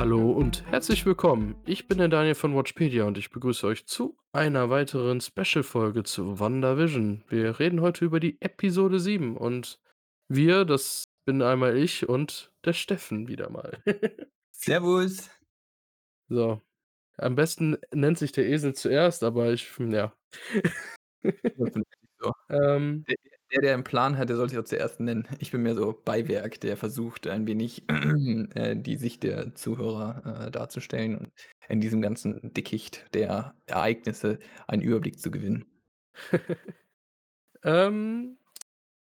Hallo und herzlich willkommen. Ich bin der Daniel von Watchpedia und ich begrüße euch zu einer weiteren Special-Folge zu WandaVision. Wir reden heute über die Episode 7 und wir, das bin einmal ich und der Steffen wieder mal. Servus. So. Am besten nennt sich der Esel zuerst, aber ich, ja. ähm, der, der, einen Plan hat, der sollte sich auch zuerst nennen. Ich bin mehr so Beiwerk, der versucht ein wenig äh, die Sicht der Zuhörer äh, darzustellen und in diesem ganzen Dickicht der Ereignisse einen Überblick zu gewinnen. ähm,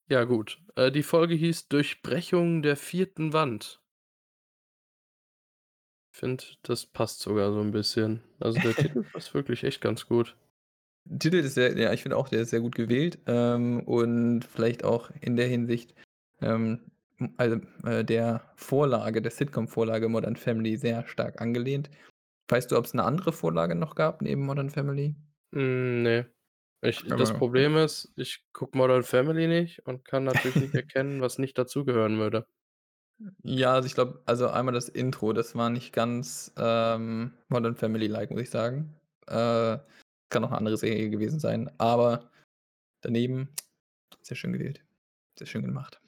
ja, gut. Äh, die Folge hieß Durchbrechung der vierten Wand. Ich finde, das passt sogar so ein bisschen. Also der Titel passt wirklich echt ganz gut. Titel ist sehr, ja, ich finde auch, der ist sehr gut gewählt ähm, und vielleicht auch in der Hinsicht ähm, also äh, der Vorlage, der Sitcom-Vorlage Modern Family sehr stark angelehnt. Weißt du, ob es eine andere Vorlage noch gab neben Modern Family? Mm, nee. Ich, das Problem ist, ich gucke Modern Family nicht und kann natürlich nicht erkennen, was nicht dazugehören würde. Ja, also ich glaube, also einmal das Intro, das war nicht ganz ähm, Modern Family-like, muss ich sagen. Äh, kann auch eine andere Serie gewesen sein. Aber daneben, sehr schön gewählt. Sehr schön gemacht.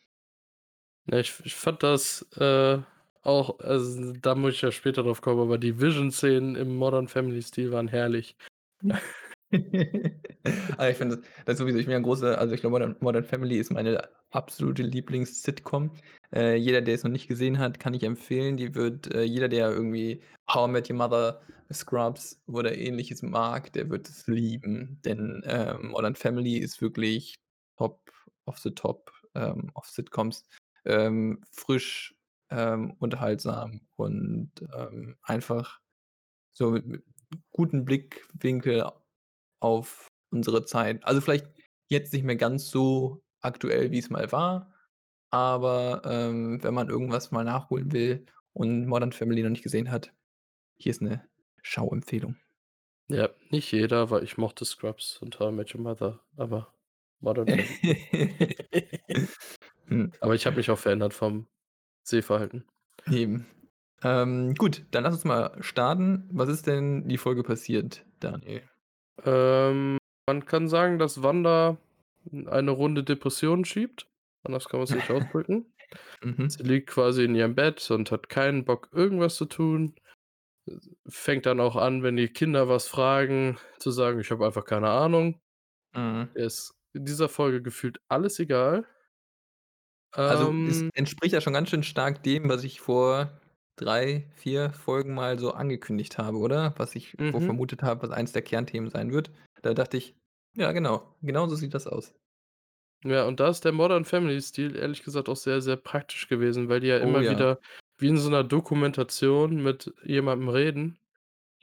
Ja, ich, ich fand das äh, auch, also da muss ich ja später drauf kommen, aber die Vision-Szenen im Modern Family-Stil waren herrlich. also ich finde, das, sowieso, ich bin ein großer, also ich glaube, Modern, Modern, Family ist meine absolute Lieblings-Sitcom. Äh, jeder, der es noch nicht gesehen hat, kann ich empfehlen. Die wird, äh, jeder, der irgendwie How I Met Your Mother, Scrubs oder ähnliches mag, der wird es lieben. Denn äh, Modern Family ist wirklich top of the top ähm, of Sitcoms. Ähm, frisch, ähm, unterhaltsam und ähm, einfach so mit, mit guten Blickwinkel auf unsere Zeit. Also vielleicht jetzt nicht mehr ganz so aktuell, wie es mal war, aber ähm, wenn man irgendwas mal nachholen will und Modern Family noch nicht gesehen hat, hier ist eine Schauempfehlung. Ja, nicht jeder, weil ich mochte Scrubs und How I Met Your Mother, aber Modern Family. hm. Aber ich habe mich auch verändert vom Sehverhalten. Eben. Ähm, gut, dann lass uns mal starten. Was ist denn die Folge passiert, Daniel? Ähm, man kann sagen, dass Wanda eine Runde Depressionen schiebt. Anders kann man es nicht ausdrücken. mhm. Sie liegt quasi in ihrem Bett und hat keinen Bock, irgendwas zu tun. Fängt dann auch an, wenn die Kinder was fragen, zu sagen, ich habe einfach keine Ahnung. Mhm. Ist in dieser Folge gefühlt alles egal. Also, ähm, es entspricht ja schon ganz schön stark dem, was ich vor drei, vier Folgen mal so angekündigt habe, oder? Was ich mhm. vermutet habe, was eins der Kernthemen sein wird. Da dachte ich, ja, genau, genau so sieht das aus. Ja, und da ist der Modern Family-Stil ehrlich gesagt auch sehr, sehr praktisch gewesen, weil die ja oh, immer ja. wieder wie in so einer Dokumentation mit jemandem reden.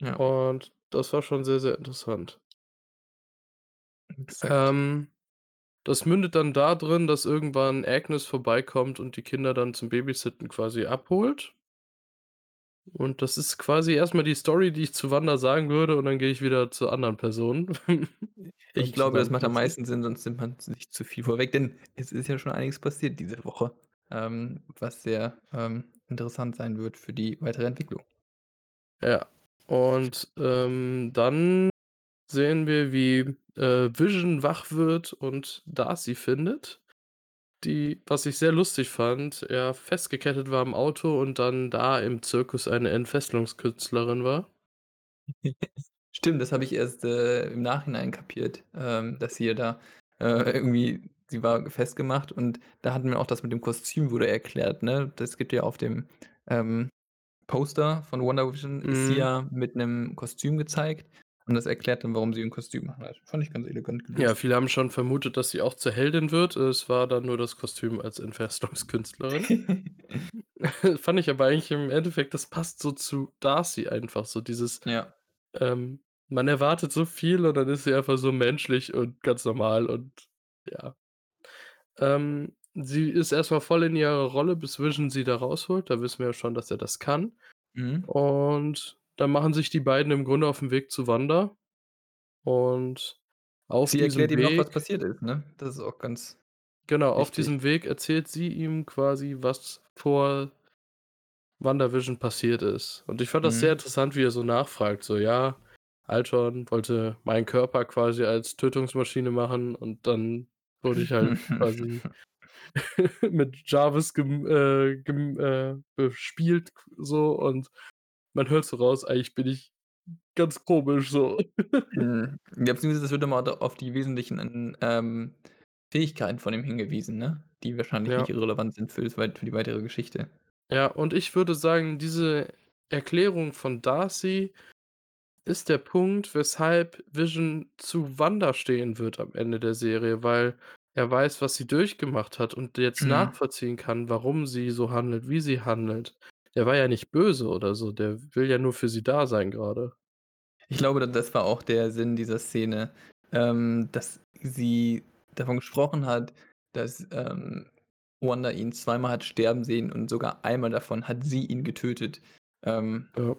Ja. Und das war schon sehr, sehr interessant. Ähm, das mündet dann da drin, dass irgendwann Agnes vorbeikommt und die Kinder dann zum Babysitten quasi abholt. Und das ist quasi erstmal die Story, die ich zu Wanda sagen würde, und dann gehe ich wieder zu anderen Personen. ich glaube, das macht am meisten Sinn, sonst nimmt man nicht zu viel vorweg, denn es ist ja schon einiges passiert diese Woche, ähm, was sehr ähm, interessant sein wird für die weitere Entwicklung. Ja, und ähm, dann sehen wir, wie äh, Vision wach wird und Darcy findet die, was ich sehr lustig fand, er festgekettet war im Auto und dann da im Zirkus eine Entfesselungskünstlerin war. Stimmt, das habe ich erst äh, im Nachhinein kapiert, ähm, dass sie ja da äh, irgendwie, sie war festgemacht und da hatten wir auch das mit dem Kostüm wurde erklärt, ne? Das gibt ja auf dem ähm, Poster von Wonder Vision mhm. ist sie mhm. ja mit einem Kostüm gezeigt und das erklärt dann, warum sie ein Kostüm hat. Fand ich ganz elegant gelöst. Ja, viele haben schon vermutet, dass sie auch zur Heldin wird. Es war dann nur das Kostüm als Entfesselungskünstlerin. Fand ich aber eigentlich im Endeffekt, das passt so zu Darcy einfach. So dieses, ja. ähm, man erwartet so viel und dann ist sie einfach so menschlich und ganz normal und ja. Ähm, sie ist erstmal voll in ihrer Rolle, bis Vision sie da rausholt. Da wissen wir ja schon, dass er das kann. Mhm. Und dann machen sich die beiden im Grunde auf den Weg zu Wanda. Und auf sie erklärt Weg, ihm noch, was passiert ist, ne? Das ist auch ganz. Genau, wichtig. auf diesem Weg erzählt sie ihm quasi, was vor WandaVision passiert ist. Und ich fand das sehr Mhm. interessant, wie er so nachfragt, so: „Ja, Ultron wollte meinen Körper quasi als Tötungsmaschine machen und dann wurde ich halt quasi mit Jarvis gem äh, gem äh, bespielt so und man hört so raus, eigentlich bin ich ganz komisch so.“ Mhm. Ja, beziehungsweise es wird immer auf die wesentlichen ähm, Fähigkeiten von ihm hingewiesen, ne, die wahrscheinlich Ja. nicht irrelevant sind für das für die weitere Geschichte. Ja, und ich würde sagen, diese Erklärung von Darcy ist der Punkt, weshalb Vision zu Wanda stehen wird am Ende der Serie, weil er weiß, was sie durchgemacht hat und jetzt Mhm. nachvollziehen kann, warum sie so handelt, wie sie handelt. Der war ja nicht böse oder so, der will ja nur für sie da sein grade. Ich glaube, da das war auch der Sinn dieser Szene, ähm, dass sie davon gesprochen hat, dass, ähm, Wanda ihn zweimal hat sterben sehen und sogar einmal davon hat sie ihn getötet. Ähm, Ja.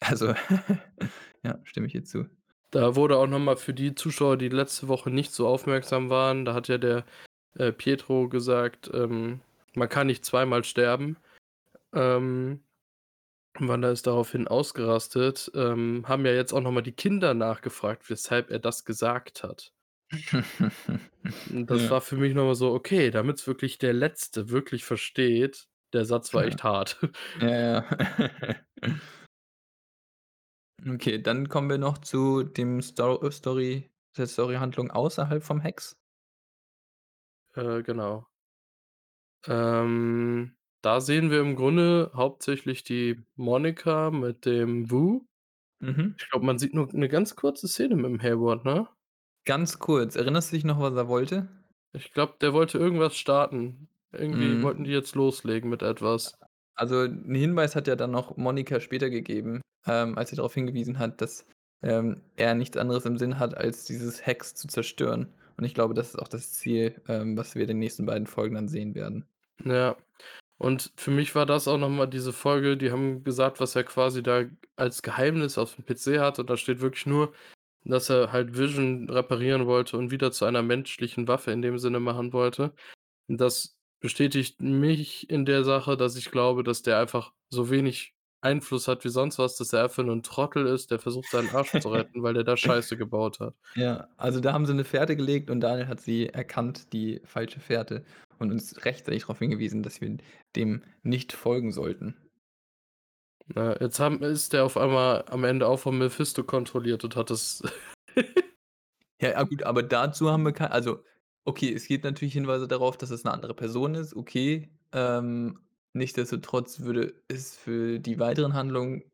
also ja, stimme ich ihr zu. Da wurde auch noch mal für die Zuschauer, die letzte Woche nicht so aufmerksam waren da hat ja der, äh, Pietro gesagt, ähm, man kann nicht zweimal sterben. Ähm, Wanda ist daraufhin ausgerastet, ähm, haben ja jetzt auch noch mal die Kinder nachgefragt, weshalb er das gesagt hat. Das Ja. war für mich noch mal so: „Okay, damit's wirklich der Letzte wirklich versteht, der Satz war Ja. echt hart.“ Ja, ja. Okay, dann kommen wir noch zu dem Sto Story der Storyhandlung außerhalb vom Hex. Äh, genau. Ähm, da sehen wir im Grunde hauptsächlich die Monica mit dem Wu. Mhm. Ich glaube, man sieht nur 'ne ganz kurze Szene mit'm Hayward, ne? Ganz kurz, erinnerst du dich noch, was er wollte? Ich glaube, der wollte irgendwas starten. Irgendwie wollten die Mhm. jetzt loslegen mit etwas. Also 'n Hinweis hat ja dann noch Monica später gegeben, ähm, als sie darauf hingewiesen hat, dass, ähm, er nichts anderes im Sinn hat, als dieses Hex zu zerstören. Und ich glaube, das ist auch das Ziel, ähm, was wir in den nächsten beiden Folgen dann sehen werden. Ja. Und für mich war das auch noch mal diese Folge die haben gesagt, was er quasi da als Geheimnis aufm PC hat und da steht wirklich nur, dass er halt Vision reparieren wollte und wieder zu einer menschlichen Waffe in dem Sinne machen wollte. Und das bestätigt mich in der Sache, dass ich glaube, dass der einfach so wenig Einfluss hat wie sonst was, dass er einfach nur 'n Trottel ist, der versucht, seinen Arsch zu retten, weil der da Scheiße gebaut hat. Ja, also da haben sie 'ne Fährte gelegt und Daniel hat sie erkannt, die falsche Fährte, und uns rechtzeitig darauf hingewiesen, dass wir dem nicht folgen sollten. Na, jetzt haben ist der auf einmal am Ende auch von Mephisto kontrolliert und hat das Ja, gut, aber dazu haben wir kei also, okay, es gibt natürlich Hinweise darauf, dass es 'ne andere Person ist, okay. Ähm, nichtsdestotrotz würde es für die weiteren Handlungen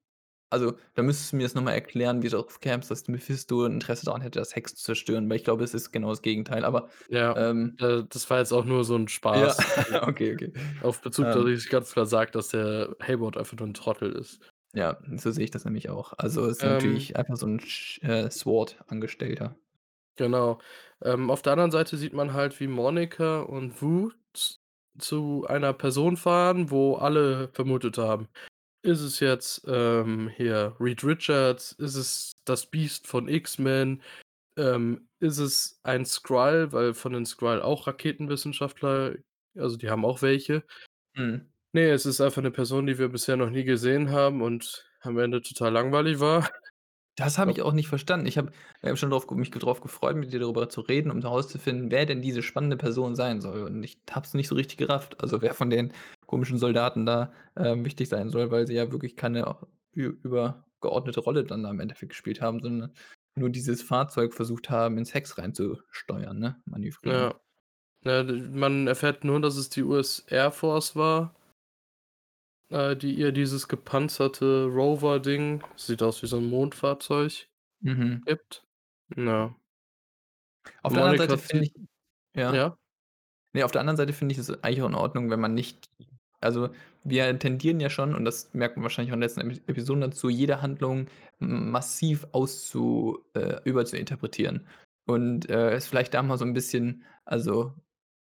also, da müsstest du mir das noch mal erklären, wie du darauf kämst, dass Mephisto Interesse daran hätte, das Hex zu zerstören, weil ich glaube, es ist genau das Gegenteil, aber, Ja, ähm äh, das war jetzt auch nur so 'n Ja, Spaß, okay, okay. auf Bezug, dass Ähm ich ganz klar sage, dass der Hayward einfach nur 'n Trottel ist. Ja, so sehe ich das nämlich auch. Also, ist Ähm natürlich einfach so 'n Sch äh, SWORD-Angestellter. Genau. Ähm, auf der anderen Seite sieht man halt, wie Monica und Wu zu einer Person fahren, wo alle vermutet haben: Ist es jetzt, ähm, hier Reed Richards? Ist es das Biest von X-Men? Ähm, ist es ein Skrull, weil von den Skrull auch Raketenwissenschaftler also, die haben auch welche. Mhm. Ne, es ist einfach 'ne Person, die wir bisher noch nie gesehen haben und am Ende total langweilig war. Das habe ich auch nicht verstanden. Ich habe, äh, schon drauf mich drauf gefreut, mit dir darüber zu reden, um herauszufinden, wer denn diese spannende Person sein soll. Und ich habe es nicht so richtig gerafft. Also, wer von den komischen Soldaten da, ähm, wichtig sein soll, weil sie ja wirklich keine übergeordnete Rolle dann am Endeffekt gespielt haben, sondern nur dieses Fahrzeug versucht haben, ins Hex reinzusteuern, ne, manövrieren. Ja. Ja, man erfährt nur, dass es die US Air Force war äh, die ihr dieses gepanzerte Rover-Ding sieht aus wie so 'n Mondfahrzeug Mhm. gibt. Ja. Auf der anderen Seite finde ich ja? ja? Ne, auf der anderen Seite finde ich es eigentlich auch in Ordnung, wenn man nicht also, wir tendieren ja schon, und das merkt man wahrscheinlich auch in den letzten Epi Episoden dazu, jede Handlung massiv auszu äh, überzuinterpretieren. Und, äh, es vielleicht da mal so 'n bisschen also,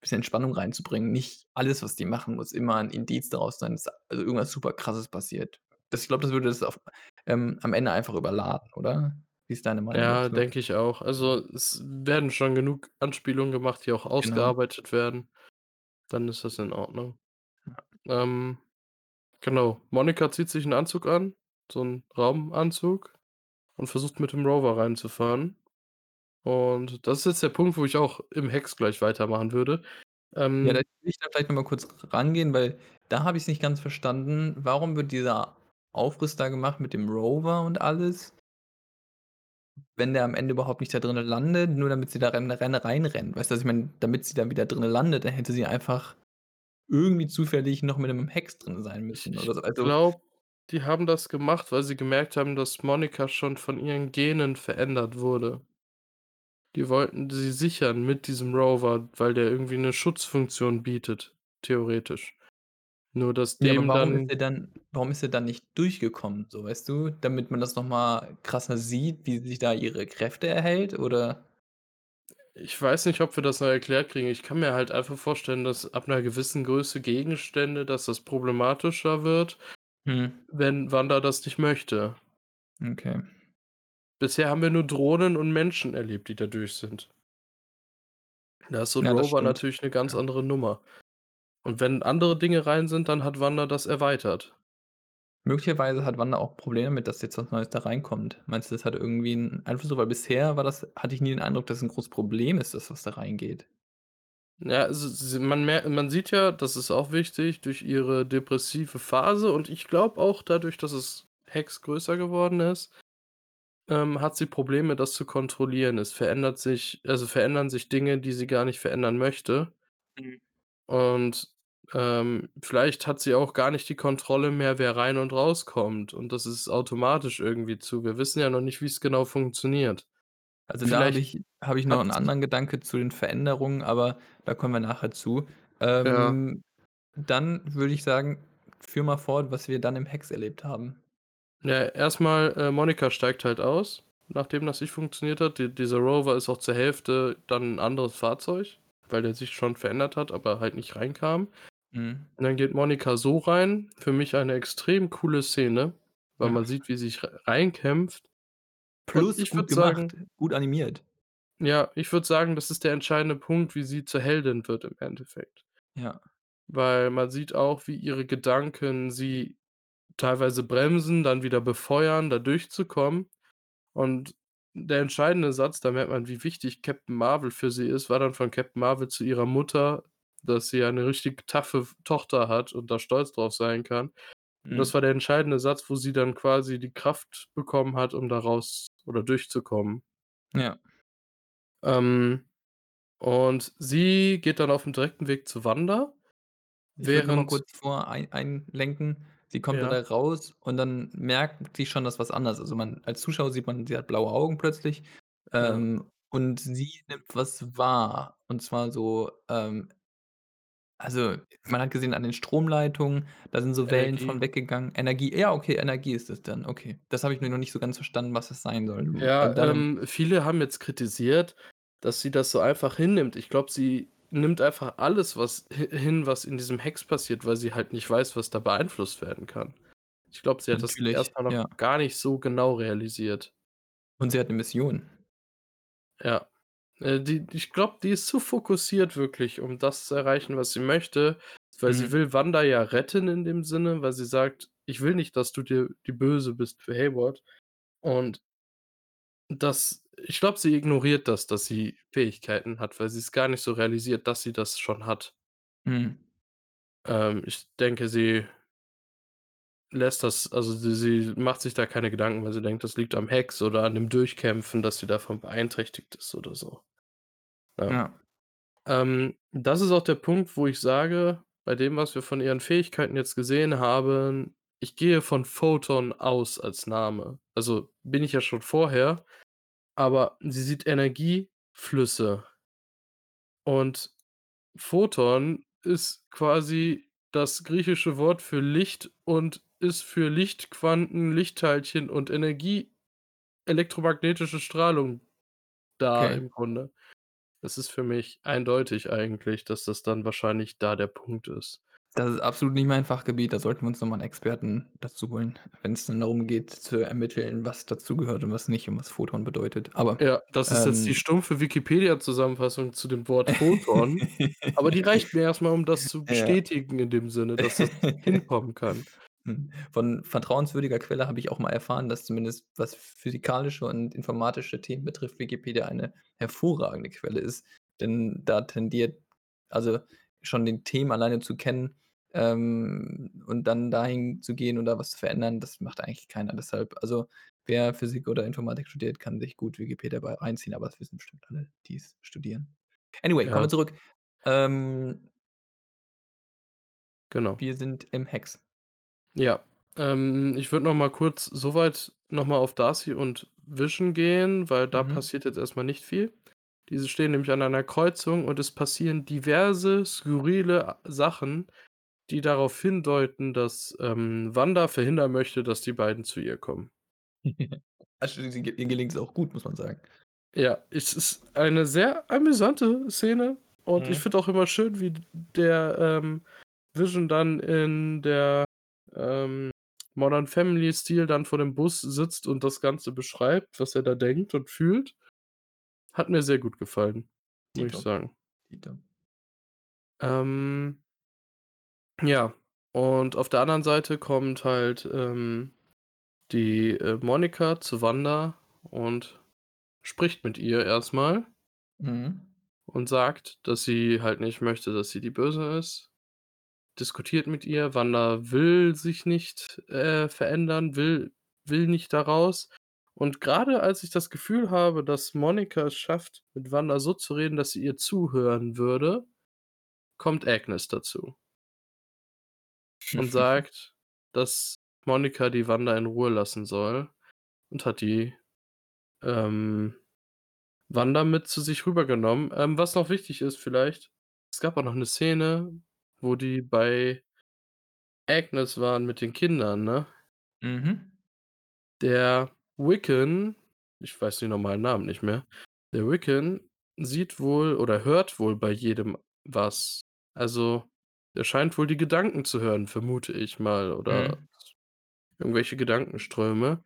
bisschen Spannung reinzubringen. Nicht alles, was die machen, muss immer 'n Indiz daraus sein, dass also, irgendwas super Krasses passiert. Das ich glaube, das würde das auf ähm, am Ende einfach überladen, oder? Wie ist deine Meinung Ja, denke ich auch. Also, es werden schon genug Anspielungen gemacht, die auch Genau. ausgearbeitet werden. Dann ist das in Ordnung. Ja. Ähm Genau. Monica zieht sich 'n Anzug an, so 'n Raumanzug und versucht mit dem Rover reinzufahren. Und das ist jetzt der Punkt, wo ich auch im Hex gleich weitermachen würde. Ja, da Ähm will ich da vielleicht noch mal kurz rangehen, weil da habe ich's nicht ganz verstanden. Warum wird dieser Aufriss da gemacht mit dem Rover und alles wenn der am Ende überhaupt nicht da drinnen landet, nur damit sie da ren ren reinrennt? Weißt du, ich meine? Damit sie dann wieder drinnen landet, dann hätte sie einfach irgendwie zufällig noch mit 'nem Hex drin sein Ich müssen ich oder so. Also glaube, die haben das gemacht, weil sie gemerkt haben, dass Monica schon von ihren Genen verändert wurde. Die wollten sie sichern mit diesem Rover, weil der irgendwie 'ne Schutzfunktion bietet, theoretisch. Nur dass Ja, dem warum ist dann er dann warum ist er dann nicht durchgekommen, so, weißt du? Damit man das noch mal krasser sieht, wie sich da ihre Kräfte erhält, oder? Ich weiß nicht, ob wir das noch erklärt kriegen. Ich kann mir halt einfach vorstellen, dass ab 'ner gewissen Größe Gegenstände dass das problematischer wird, Mhm. wenn Wanda das nicht möchte. Okay. Bisher haben wir nur Drohnen und Menschen erlebt, die da durch sind. Da ist so 'n Ja, Rover natürlich 'ne ganz andere Nummer. Und wenn andere Dinge rein sind, dann hat Wanda das erweitert. Möglicherweise hat Wanda auch Probleme damit, dass jetzt was Neues da reinkommt. Meinst du, das hat irgendwie 'n Einfluss? Weil bisher war das hatte ich nie den Eindruck, dass es 'n großes Problem ist, das, was da reingeht. Ja, also man man sieht ja, das ist auch wichtig, durch ihre depressive Phase und ich glaube auch dadurch, dass es Hex größer geworden ist, ähm, hat sie Probleme, das zu kontrollieren. Es verändert sich also, verändern sich Dinge, die sie gar nicht verändern möchte. Mhm. Und, ähm, vielleicht hat sie auch gar nicht die Kontrolle mehr, wer rein und rauskommt und das ist automatisch irgendwie zu. Wir wissen ja noch nicht, wie's genau funktioniert. Also, da habe Vielleicht ich habe ich noch 'n hat's anderen Gedanke zu den Veränderungen, aber da kommen wir nachher zu. Ja. Ähm, dann würde ich sagen, führ mal fort, was wir dann im Hex erlebt haben. Ja, erst mal, äh, Monica steigt halt aus, nachdem das nicht funktioniert hat. Die dieser Rover ist auch zur Hälfte dann 'n anderes Fahrzeug, weil der sich schon verändert hat, aber halt nicht reinkam. Mhm. Und dann geht Monica so rein, für mich eine extrem coole Szene, weil Ja. man sieht, wie sie sich reinkämpft. Und Plus ich gut würde gemacht, sagen gut animiert. ja, ich würde sagen, das ist der entscheidende Punkt, wie sie zur Heldin wird im Endeffekt. Ja. Weil man sieht auch, wie ihre Gedanken sie teilweise bremsen, dann wieder befeuern, da durchzukommen. Und der entscheidende Satz, da merkt man, wie wichtig Captain Marvel für sie ist, war dann von Captain Marvel zu ihrer Mutter, dass sie eine richtig F Tochter hat und da stolz drauf sein kann. Und das Mhm. war der entscheidende Satz, wo sie dann quasi die Kraft bekommen hat, um da raus oder durchzukommen. Ja. Ähm, und sie geht dann auf'm direkten Weg zu Wanda, Ich noch mal während kurz vor ein einlenken. Sie kommt da Ja. da raus und dann merkt sie schon, dass was anders ist. Also, man als Zuschauer sieht man, sie hat blaue Augen plötzlich, Ja. ähm, und sie nimmt was wahr. Und zwar so, ähm also, man hat gesehen an den Stromleitungen, da sind so Wellen Energie. von weggegangen. Energie, ja, okay, Energie ist es dann, okay. Das habe ich nur noch nicht so ganz verstanden, was das sein soll. Ja, also, da ähm, viele haben jetzt kritisiert, dass sie das so einfach hinnimmt. Ich glaube, sie nimmt einfach alles, was hi hin, was in diesem Hex passiert, weil sie halt nicht weiß, was da beeinflusst werden kann. Ich glaube, sie hat das Natürlich, erst mal noch ja. gar nicht so genau realisiert. Und sie hat 'ne Mission. Ja. Äh, die ich glaube, die ist zu fokussiert wirklich, um das zu erreichen, was sie möchte, weil sie Mhm. will Wanda ja retten in dem Sinne, weil sie sagt: „Ich will nicht, dass du dir die Böse bist für Hayward.“ Und das ich glaube, sie ignoriert das, dass sie Fähigkeiten hat, weil sie's gar nicht so realisiert, dass sie das schon hat. Mhm. Ähm, ich denke, sie lässt das also, sie sie macht sich da keine Gedanken, weil sie denkt, das liegt am Hex oder an dem Durchkämpfen, dass sie davon beeinträchtigt ist oder so. Ja. Ja. Ähm, das ist auch der Punkt, wo ich sage, bei dem, was wir von ihren Fähigkeiten jetzt gesehen haben, ich gehe von Photon aus als Name. Also, bin ich ja schon vorher, aber sie sieht Energieflüsse. Und Photon ist quasi das griechische Wort für Licht und ist für Lichtquanten, Lichtteilchen und Energie elektromagnetische Strahlung da Okay. im Grunde. Das ist für mich eindeutig eigentlich, dass das dann wahrscheinlich da der Punkt ist. Das ist absolut nicht mein Fachgebiet, da sollten wir uns noch mal 'n Experten dazu holen, wenn's dann darum geht zu ermitteln, was dazugehört und was nicht und was Photon bedeutet. Aber, Ja, das ist jetzt die ähm stumpfe Wikipedia-Zusammenfassung zu dem Wort Photon, aber die reicht mir erst mal, um das zu Ja. bestätigen in dem Sinne, dass das hinkommen kann. Hm, von vertrauenswürdiger Quelle habe ich auch mal erfahren, dass zumindest was physikalische und informatische Themen betrifft, Wikipedia eine hervorragende Quelle ist. Denn da tendiert also schon den Themen alleine zu kennen, ähm, und dann dahin zu gehen und da was zu verändern, das macht eigentlich keiner. Deshalb also, wer Physik oder Informatik studiert, kann sich gut Wikipedia bei reinziehen, aber das wissen bestimmt alle, die's studieren. Anyway, kommen Ja. wir zurück. Ähm Genau. wir sind im Hex. Ja, ähm, ich würde noch mal kurz so weit noch mal auf Darcy und Vision gehen, weil da Mhm. passiert jetzt erst mal nicht viel. Diese stehen nämlich an einer Kreuzung und es passieren diverse skurrile a Sachen, die darauf hindeuten, dass, ähm, Wanda verhindern möchte, dass die beiden zu ihr kommen. Also, sie ihr gelingt's auch gut, muss man sagen. Ja, es ist eine sehr amüsante Szene und ich Mhm. finde auch immer schön, wie der, ähm, Vision dann in der, ähm, Modern Family Stil dann vor dem Bus sitzt und das Ganze beschreibt, was er da denkt und fühlt. Hat mir sehr gut gefallen, muss ich sagen. Dito. Ähm ja, und auf der anderen Seite kommt halt, ähm, die, äh, Monica zu Wanda und spricht mit ihr erst mal Mhm. und sagt, dass sie halt nicht möchte, dass sie die Böse ist. Diskutiert mit ihr. Wanda will sich nicht, äh, verändern, will will nicht da raus. Und grade als ich das Gefühl habe, dass Monica es schafft, mit Wanda so zu reden, dass sie ihr zuhören würde, kommt Agnes dazu. Und sagt, dass Monica die Wanda in Ruhe lassen soll und hat die, ähm, Wanda mit zu sich rübergenommen. Ähm, was noch wichtig ist vielleicht, es gab auch noch 'ne Szene, wo die bei Agnes waren mit den Kindern, ne? Mhm. Der Wiccan ich weiß die normalen Namen nicht mehr. Der Wiccan sieht wohl oder hört wohl bei jedem was. Also, der scheint wohl die Gedanken zu hören, vermute ich mal oder Mhm. irgendwelche Gedankenströme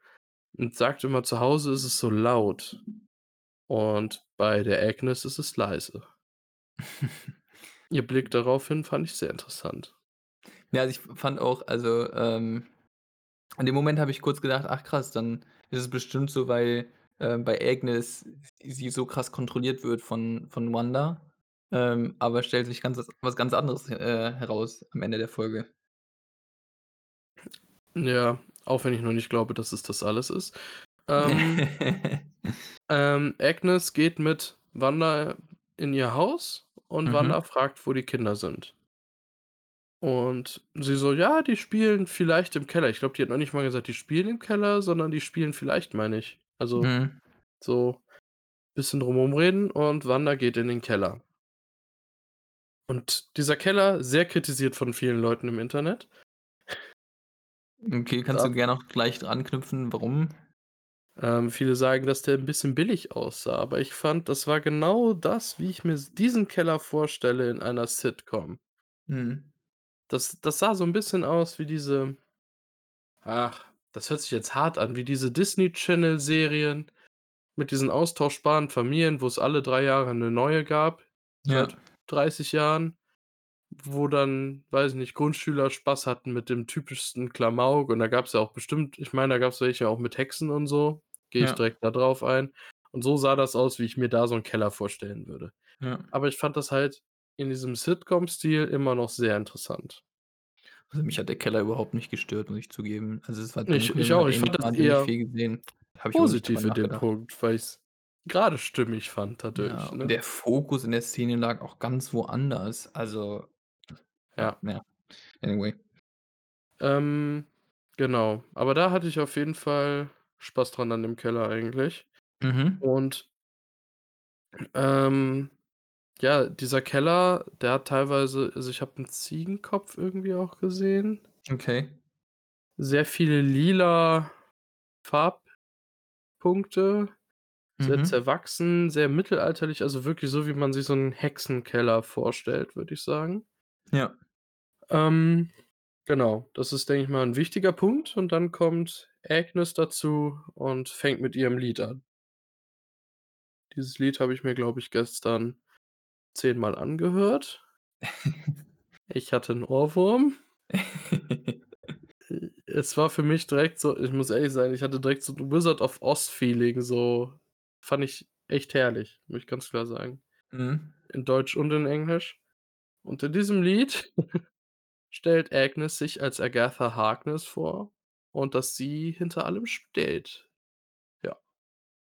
und sagt immer, zu Hause ist es so laut und bei der Agnes ist es leise. Ihr Blick daraufhin fand ich sehr interessant. Ja, also, ich fand auch also, ähm, in dem Moment habe ich kurz gedacht: „Ach krass, dann ist es bestimmt so, weil, ähm, bei Agnes sie so krass kontrolliert wird von von Wanda.“ Ähm, aber stellt sich ganz was ganz anderes, äh, heraus am Ende der Folge. Ja, auch wenn ich noch nicht glaube, dass es das alles ist. Ähm ähm, Agnes geht mit Wanda in ihr Haus und Wanda Mhm. fragt, wo die Kinder sind. Und sie so: „Ja, die spielen vielleicht im Keller.“ Ich glaube, die hat noch nicht mal gesagt, die spielen im Keller, sondern die spielen vielleicht, meine ich. Also, Mhm. so bisschen drum herum reden und Wanda geht in den Keller. Und dieser Keller, sehr kritisiert von vielen Leuten im Internet. Okay, kannst du Da gerne auch gleich dran knüpfen, warum? Ähm, viele sagen, dass der 'n bisschen billig aussah, aber ich fand, das war genau das, wie ich mir diesen Keller vorstelle in einer Sitcom. Mhm. Das das sah so 'n bisschen aus wie diese ach, das hört sich jetzt hart an, wie diese Disney Channel Serien mit diesen austauschbaren Familien, wo's alle 3 Jahre 'ne neue gab, Ja. seit 30 Jahren, wo dann, weiß ich nicht, Grundschüler Spaß hatten mit dem typischsten Klamauk und da gab's ja auch bestimmt ich meine, da gab's welche auch mit Hexen und so, gehe ich Ja. direkt da drauf ein. Und so sah das aus, wie ich mir da so 'n Keller vorstellen würde. Ja. Aber ich fand das halt in diesem Sitcom-Stil immer noch sehr interessant. Also, mich hat der Keller überhaupt nicht gestört, muss ich zugeben. Also, es war Ich ich auch. Ich fand das eher viel gesehen. Ich positiv in dem. Punkt, weil ich's grade stimmig fand Ja, dadurch, und ne? der Fokus in der Szene lag auch ganz woanders. Also, ja, Ja. ja. Anyway. Ähm, genau. Aber da hatte ich auf jeden Fall Spaß dran an dem Keller eigentlich. Mhm. Und ähm, ja, dieser Keller, der hat teilweise also, ich habe 'n Ziegenkopf irgendwie auch gesehen. Okay. Sehr viele lila Farbpunkte, sehr Mhm. zerwachsen, sehr mittelalterlich, also, wirklich so, wie man sich so 'n Hexenkeller vorstellt, würde ich sagen. Ja. Ähm, genau, das ist, denke ich mal, 'n wichtiger Punkt und dann kommt Agnes dazu und fängt mit ihrem Lied an. Dieses Lied habe ich mir, glaube ich, gestern zehnmal angehört. Ich hatte 'n Ohrwurm. es war für mich direkt so ich muss ehrlich sagen, ich hatte direkt so 'n Wizard of Oz Feeling, so fand ich echt herrlich, muss ich ganz klar sagen. Mhm. In Deutsch und in Englisch. Und in diesem Lied stellt Agnes sich als Agatha Harkness vor und dass sie hinter allem steht. Ja.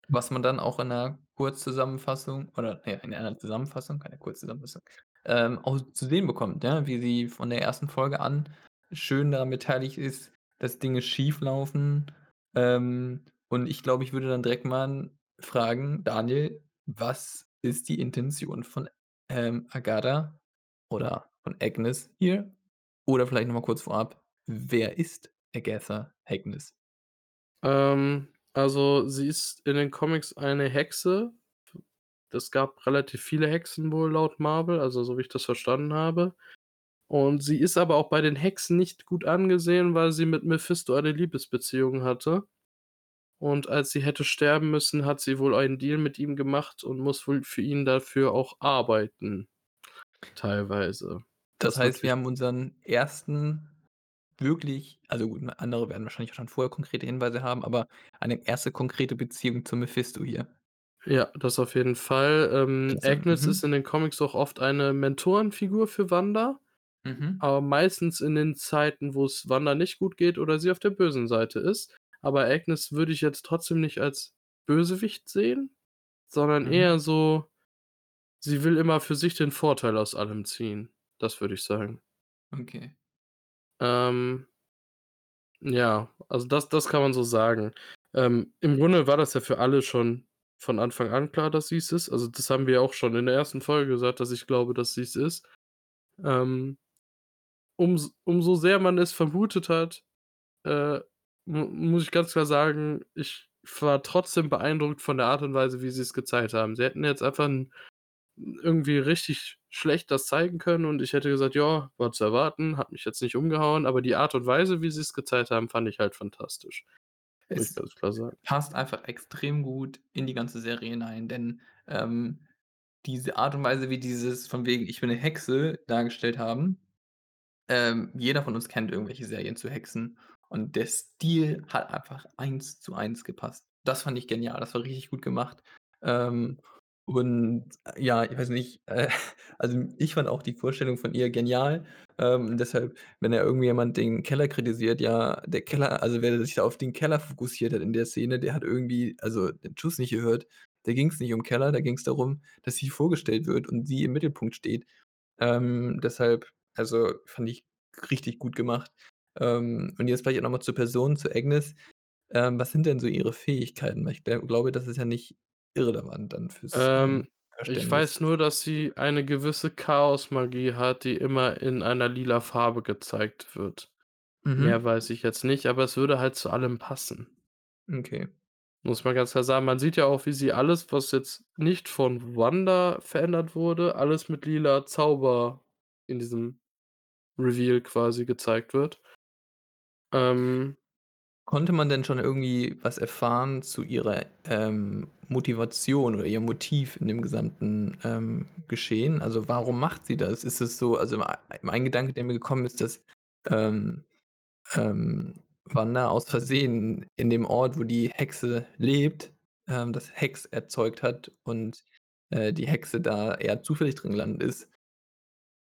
Was man dann auch in 'ner Kurzzusammenfassung oder, ne, in einer Zusammenfassung, keine Kurzzusammenfassung, ähm, auch zu sehen bekommt, ja, wie sie von der 1. Folge an schön daran beteiligt ist, dass Dinge schieflaufen. Ähm, und ich glaube, ich würde dann direkt mal fragen: „Daniel, was ist die Intention von, ähm, Agatha oder von Agnes hier?“ Oder vielleicht noch mal kurz vorab: Wer ist Agatha Harkness? Ähm, also, sie ist in den Comics eine Hexe. Es gab relativ viele Hexen wohl laut Marvel, also, so wie ich das verstanden habe. Und sie ist aber auch bei den Hexen nicht gut angesehen, weil sie mit Mephisto eine Liebesbeziehung hatte. Und als sie hätte sterben müssen, hat sie wohl einen Deal mit ihm gemacht und muss wohl für ihn dafür auch arbeiten, teilweise. Das Was heißt, wir haben unseren 1. wirklich also, gut, andere werden wahrscheinlich auch schon vorher konkrete Hinweise haben, aber eine 1. konkrete Beziehung zu Mephisto hier. Ja, das auf jeden Fall. Ähm, Agnes ist mhm. in den Comics auch oft eine Mentorenfigur für Wanda, Mhm. aber meistens in den Zeiten, wo's Wanda nicht gut geht oder sie auf der bösen Seite ist. Aber Agnes würde ich jetzt trotzdem nicht als Bösewicht sehen, sondern Mhm. eher so sie will immer für sich den Vorteil aus allem ziehen. Das würde ich sagen. Okay. Ähm ja, also, das das kann man so sagen. Ähm, im Grunde war das ja für alle schon von Anfang an klar, dass sie's ist. Also, das haben wir auch schon in der 1. Folge gesagt, dass ich glaube, dass sie's ist. Ähm ums umso sehr man es vermutet hat, äh, muss ich ganz klar sagen, ich war trotzdem beeindruckt von der Art und Weise, wie sie's gezeigt haben. Sie hätten jetzt einfach 'n irgendwie richtig schlecht das zeigen können und ich hätte gesagt: „Ja, war zu erwarten, hat mich jetzt nicht umgehauen“, aber die Art und Weise, wie sie's gezeigt haben, fand ich halt fantastisch. Muss ich Es ganz klar sagen. passt einfach extrem gut in die ganze Serie hinein, denn, ähm, diese Art und Weise, wie dieses von wegen „Ich bin 'ne Hexe“ dargestellt haben ähm, jeder von uns kennt irgendwelche Serien zu Hexen und der Stil hat einfach 1:1 gepasst. Das fand ich genial, das war richtig gut gemacht. Ähm, und ja, ich weiß nicht, äh, also, ich fand auch die Vorstellung von ihr genial. Ähm, deshalb, wenn da irgendjemand den Keller kritisiert, ja, der Keller also, wer sich da auf den Keller fokussiert hat in der Szene, der hat irgendwie, also, den Schuss nicht gehört. Da ging's nicht um Keller, da ging's darum, dass sie vorgestellt wird und sie im Mittelpunkt steht. Ähm, deshalb, also, fand ich richtig gut gemacht. Ähm, und jetzt vielleicht auch noch mal zur Person, zu Agnes. Ähm, was sind denn so ihre Fähigkeiten? Weil ich gl glaube, das ist ja nicht irrelevant dann fürs, ähm, Ähm, ich weiß nur, dass sie eine gewisse Chaosmagie hat, die immer in einer lila Farbe gezeigt wird. Mehr Mhm. weiß ich jetzt nicht, aber es würde halt zu allem passen. Okay. Muss man ganz klar sagen. Man sieht ja auch, wie sie alles, was jetzt nicht von Wanda verändert wurde, alles mit lila Zauber in diesem Reveal quasi gezeigt wird. Ähm Konnte man denn schon irgendwie was erfahren zu ihrer, ähm, Motivation oder ihrem Motiv in dem gesamten, ähm, Geschehen? Also, warum macht sie das? Ist es so also, ei ein Gedanke, der mir gekommen ist, dass, ähm, ähm, Wanda aus Versehen in dem Ort, wo die Hexe lebt, ähm, das Hex erzeugt hat und, äh, die Hexe da eher zufällig drin gelandet ist.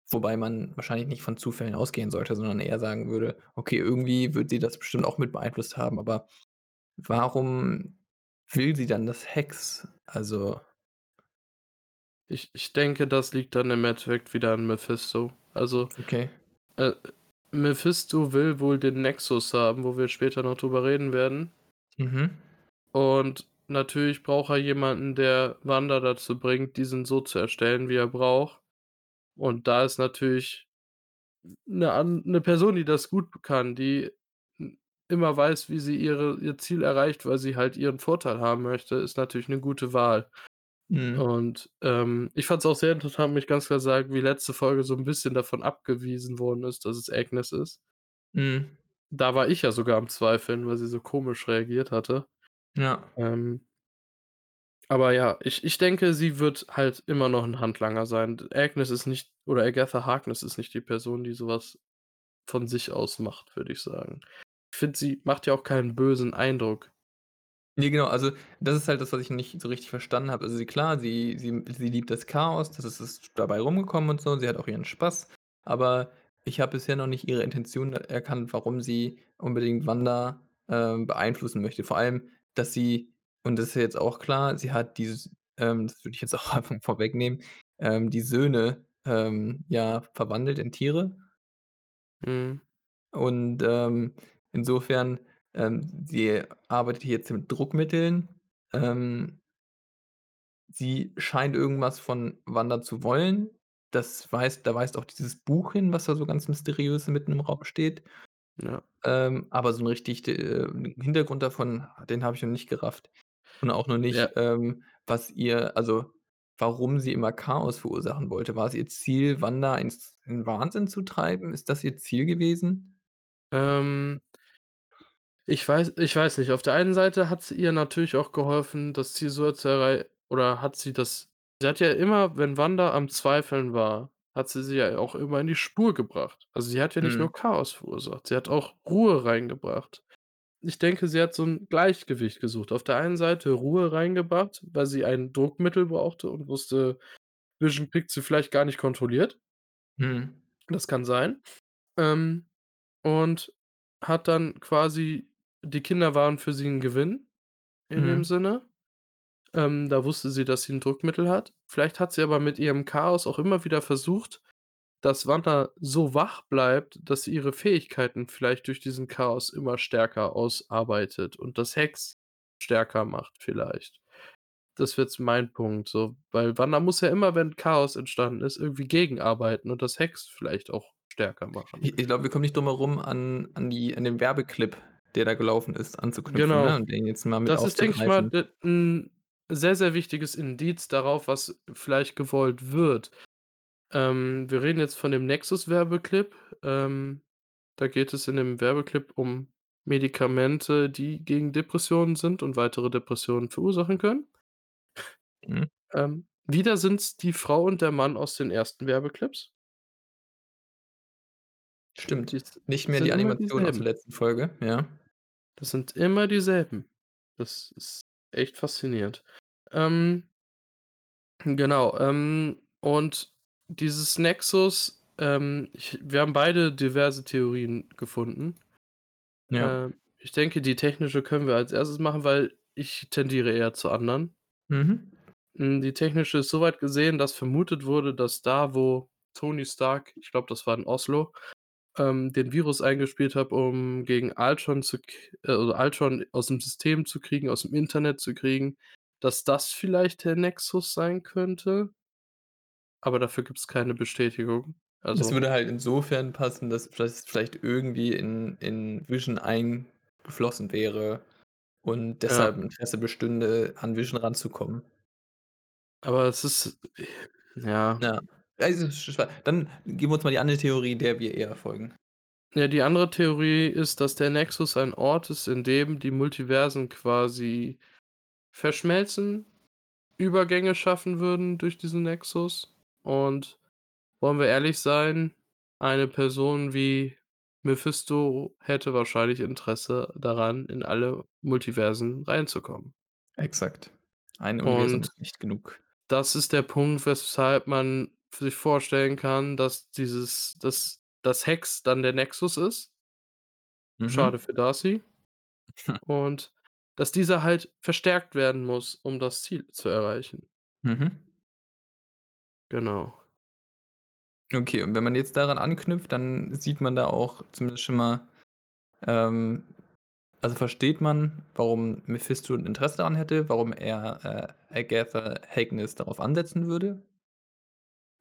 Wobei man wahrscheinlich nicht von Zufällen ausgehen sollte, sondern eher sagen würde: „Okay, irgendwie wird sie das bestimmt auch mit beeinflusst haben“, aber warum will sie dann das Hex? Also Ich ich denke, das liegt dann im Endeffekt wieder an Mephisto. Also, Okay. äh, Mephisto will wohl den Nexus haben, wo wir später noch drüber reden werden. Mhm. Und natürlich braucht er jemanden, der Wanda dazu bringt, diesen so zu erstellen, wie er braucht. Und da ist natürlich 'ne an 'ne Person, die das gut kann, die immer weiß, wie sie ihre ihr Ziel erreicht, weil sie halt ihren Vorteil haben möchte, ist natürlich 'ne gute Wahl. Mhm. Und, ähm, ich fand's auch sehr interessant, muss ich ganz klar sagen, wie letzte Folge so 'n bisschen davon abgewiesen worden ist, dass es Agnes ist. Mhm. Da war ich ja sogar am Zweifeln, weil sie so komisch reagiert hatte. Ja. Ähm aber ja, ich ich denke, sie wird halt immer noch 'n Handlanger sein. Agnes ist nicht oder Agatha Harkness ist nicht die Person, die so was von sich aus macht, würde ich sagen. Ich finde, sie macht ja auch keinen bösen Eindruck. Ne, genau, also, das ist halt das, was ich nicht so richtig verstanden habe. Also, sie klar, sie sie sie liebt das Chaos, das ist ist dabei rumgekommen und so, sie hat auch ihren Spaß, aber ich habe bisher noch nicht ihre Intention erkannt, warum sie unbedingt Wanda, ähm, beeinflussen möchte. Vor allem, dass sie und das ist ja jetzt auch klar, sie hat dieses ähm, das würde ich jetzt auch einfach vorwegnehmen, ähm, die Söhne, ähm, ja, verwandelt in Tiere. Mhm. Und, ähm, insofern, ähm, sie arbeitet jetzt mit Druckmitteln. Ähm sie scheint irgendwas von Wanda zu wollen. Das weist da weist auch dieses Buch hin, was da so ganz mysteriös mitten im Raum steht. Ja. Ähm, aber so 'n richtig d äh, Hintergrund davon, den habe ich noch nicht gerafft. Und auch noch Ja. nicht, ähm, was ihr also, warum sie immer Chaos verursachen wollte. War es ihr Ziel, Wanda ins in Wahnsinn zu treiben? Ist das ihr Ziel gewesen? Ähm ich weiß ich weiß nicht. Auf der einen Seite hat's ihr natürlich auch geholfen, das Ziel so zu errei oder hat sie das sie hat ja immer, wenn Wanda am Zweifeln war, hat sie sie ja auch immer in die Spur gebracht. Also, sie hat ja nicht Mhm. nur Chaos verursacht, sie hat auch Ruhe reingebracht. Ich denke, sie hat so 'n Gleichgewicht gesucht. Auf der einen Seite Ruhe reingebracht, weil sie ein Druckmittel brauchte und wusste, Vision kriegt sie vielleicht gar nicht kontrolliert. Mhm. Das kann sein. Ähm, und hat dann quasi die Kinder waren für sie 'n Gewinn in dem Mhm. Sinne. Ähm, da wusste sie, dass sie 'n Druckmittel hat. Vielleicht hat sie aber mit ihrem Chaos auch immer wieder versucht, dass Wanda so wach bleibt, dass sie ihre Fähigkeiten vielleicht durch diesen Chaos immer stärker ausarbeitet und das Hex stärker macht vielleicht. Das jetzt mein Punkt so, weil Wanda muss ja immer, wenn Chaos entstanden ist, irgendwie gegenarbeiten und das Hex vielleicht auch stärker machen. Ich ich glaube, wir kommen nicht drum herum, an an die an den Werbeclip, der da gelaufen ist, anzuknüpfen, ne, Genau. und den jetzt mal mit Das ist, denke ich mal, aufzugreifen. d 'n sehr, sehr wichtiges Indiz darauf, was vielleicht gewollt wird. Ähm, wir reden jetzt von dem Nexus-Werbeclip. Ähm, da geht es in dem Werbeclip um Medikamente, die gegen Depressionen sind und weitere Depressionen verursachen können. Mhm. Ähm, wieder sind's die Frau und der Mann aus den ersten Werbeclips. Stimmt, Dies nicht mehr die sind Animation aus der letzten Folge, ja. Das sind immer dieselben. Das ist echt faszinierend. Ähm genau, ähm, und dieses Nexus, ähm, ich wir haben beide diverse Theorien gefunden. Ja. Ähm, ich denke, die technische können wir als Erstes machen, weil ich tendiere eher zur anderen. Mhm. Hm, die technische ist so weit gesehen, dass vermutet wurde, dass da, wo Tony Stark, ich glaube, das war in Oslo, ähm, den Virus eingespielt hat, um gegen Ultron zu äh, oder Ultron aus'm System zu kriegen, aus'm Internet zu kriegen, dass das vielleicht der Nexus sein könnte. Aber dafür gibt's keine Bestätigung. Das Also würde halt insofern passen, dass das vielleicht irgendwie in in Vision eingeflossen wäre und Ja. deshalb Interesse bestünde, an Vision ranzukommen. Aber es ist ja. Ja, also dann geben wir uns mal die andere Theorie, der wir eher folgen. Ja, die andere Theorie ist, dass der Nexus ein Ort ist, in dem die Multiversen quasi verschmelzen, Übergänge schaffen würden durch diesen Nexus. Und wollen wir ehrlich sein, eine Person wie Mephisto hätte wahrscheinlich Interesse daran, in alle Multiversen reinzukommen. Exakt. Ein Universum Und ist nicht genug. das ist der Punkt, weshalb man sich vorstellen kann, dass dieses dass das Hex dann der Nexus ist. Schade Mhm. für Darcy. Und dass dieser halt verstärkt werden muss, um das Ziel zu erreichen. Mhm. Genau. Okay, und wenn man jetzt daran anknüpft, dann sieht man da auch zumindest schon mal ähm, also versteht man, warum Mephisto 'n Interesse daran hätte, warum er, äh, Agatha Harkness darauf ansetzen würde.